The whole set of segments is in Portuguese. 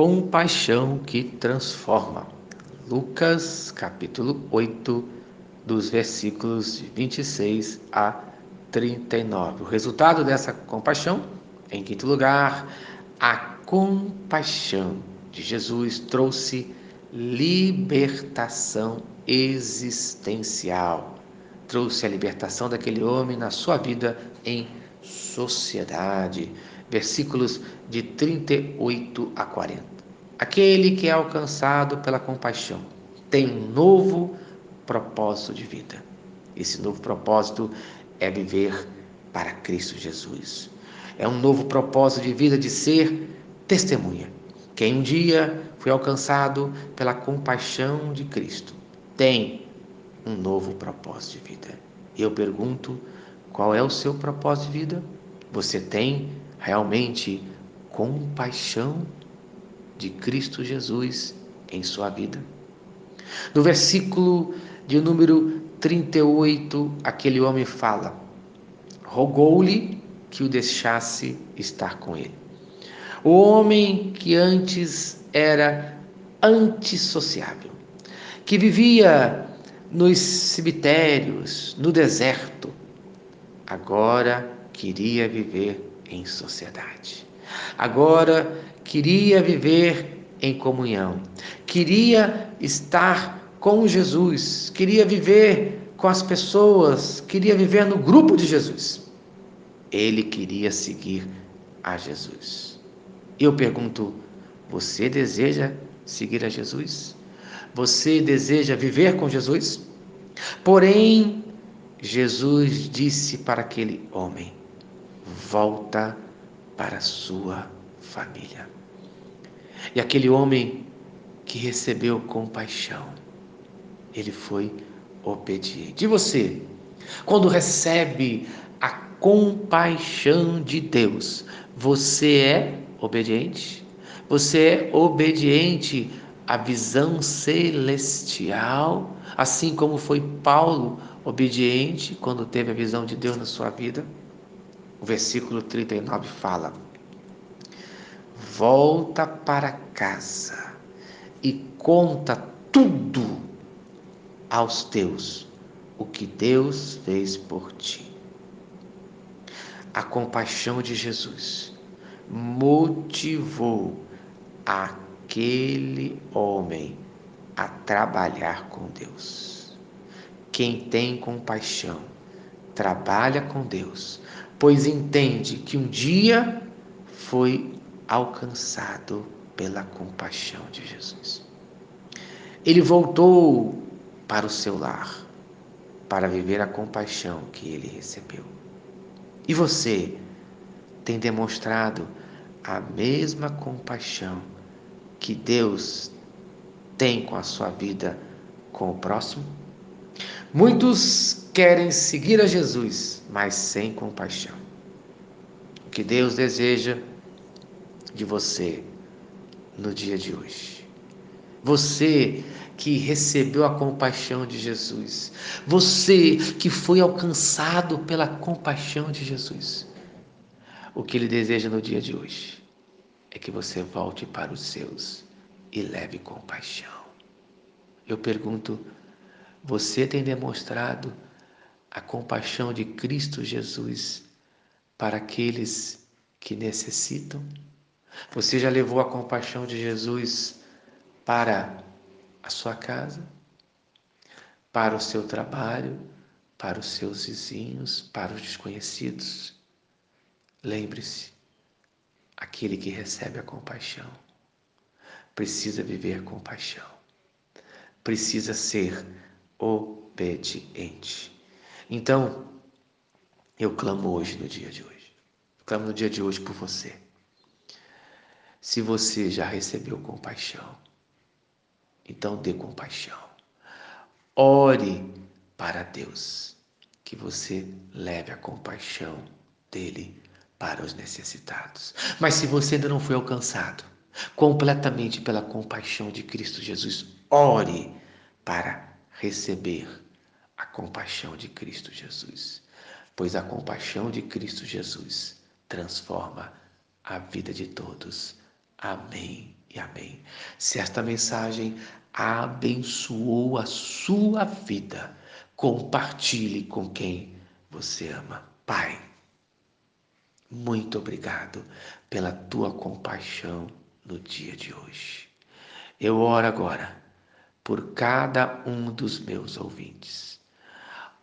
compaixão que transforma. Lucas capítulo 8, dos versículos 26 a 39. O resultado dessa compaixão, em quinto lugar, a compaixão de Jesus trouxe libertação existencial. Trouxe a libertação daquele homem na sua vida em sociedade. Versículos de 38 a 40. Aquele que é alcançado pela compaixão tem um novo propósito de vida. Esse novo propósito é viver para Cristo Jesus. É um novo propósito de vida de ser testemunha. Quem um dia foi alcançado pela compaixão de Cristo tem um novo propósito de vida. Eu pergunto, qual é o seu propósito de vida? Você tem realmente compaixão de Cristo Jesus em sua vida? No versículo de número 38, aquele homem fala: rogou-lhe que o deixasse estar com ele. O homem que antes era antissociável, que vivia nos cemitérios, no deserto, agora queria viver em sociedade. Agora queria viver em comunhão. Queria estar com Jesus, queria viver com as pessoas, queria viver no grupo de Jesus. Ele queria seguir a Jesus. Eu pergunto: você deseja seguir a Jesus? Você deseja viver com Jesus? Porém, Jesus disse para aquele homem: volta para sua família. E aquele homem que recebeu compaixão, ele foi obediente. E você, quando recebe a compaixão de Deus, você é obediente? Você é obediente à visão celestial, assim como foi Paulo obediente quando teve a visão de Deus na sua vida? O versículo 39 fala: Volta para casa e conta tudo aos teus o que Deus fez por ti. A compaixão de Jesus motivou aquele homem a trabalhar com Deus. Quem tem compaixão trabalha com Deus, pois entende que um dia foi alcançado pela compaixão de Jesus. Ele voltou para o seu lar para viver a compaixão que ele recebeu. E você tem demonstrado a mesma compaixão que Deus tem com a sua vida com o próximo? Muitos querem seguir a Jesus, mas sem compaixão. O que Deus deseja de você no dia de hoje. Você que recebeu a compaixão de Jesus, você que foi alcançado pela compaixão de Jesus. O que ele deseja no dia de hoje é que você volte para os seus e leve compaixão. Eu pergunto, você tem demonstrado a compaixão de Cristo Jesus para aqueles que necessitam? Você já levou a compaixão de Jesus para a sua casa, para o seu trabalho, para os seus vizinhos, para os desconhecidos? Lembre-se, aquele que recebe a compaixão precisa viver compaixão, precisa ser obediente. Então, eu clamo hoje no dia de hoje, clamo no dia de hoje por você se você já recebeu compaixão, então dê compaixão. Ore para Deus que você leve a compaixão dele para os necessitados. Mas se você ainda não foi alcançado completamente pela compaixão de Cristo Jesus, ore para receber a compaixão de Cristo Jesus. Pois a compaixão de Cristo Jesus transforma a vida de todos Amém e amém. Se esta mensagem abençoou a sua vida, compartilhe com quem você ama. Pai, muito obrigado pela tua compaixão no dia de hoje. Eu oro agora por cada um dos meus ouvintes.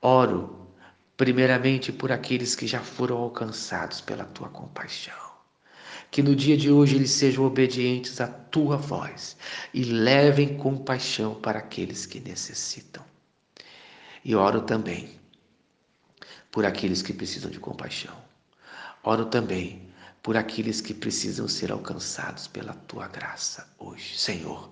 Oro primeiramente por aqueles que já foram alcançados pela tua compaixão. Que no dia de hoje eles sejam obedientes à tua voz e levem compaixão para aqueles que necessitam. E oro também por aqueles que precisam de compaixão. Oro também por aqueles que precisam ser alcançados pela tua graça hoje. Senhor,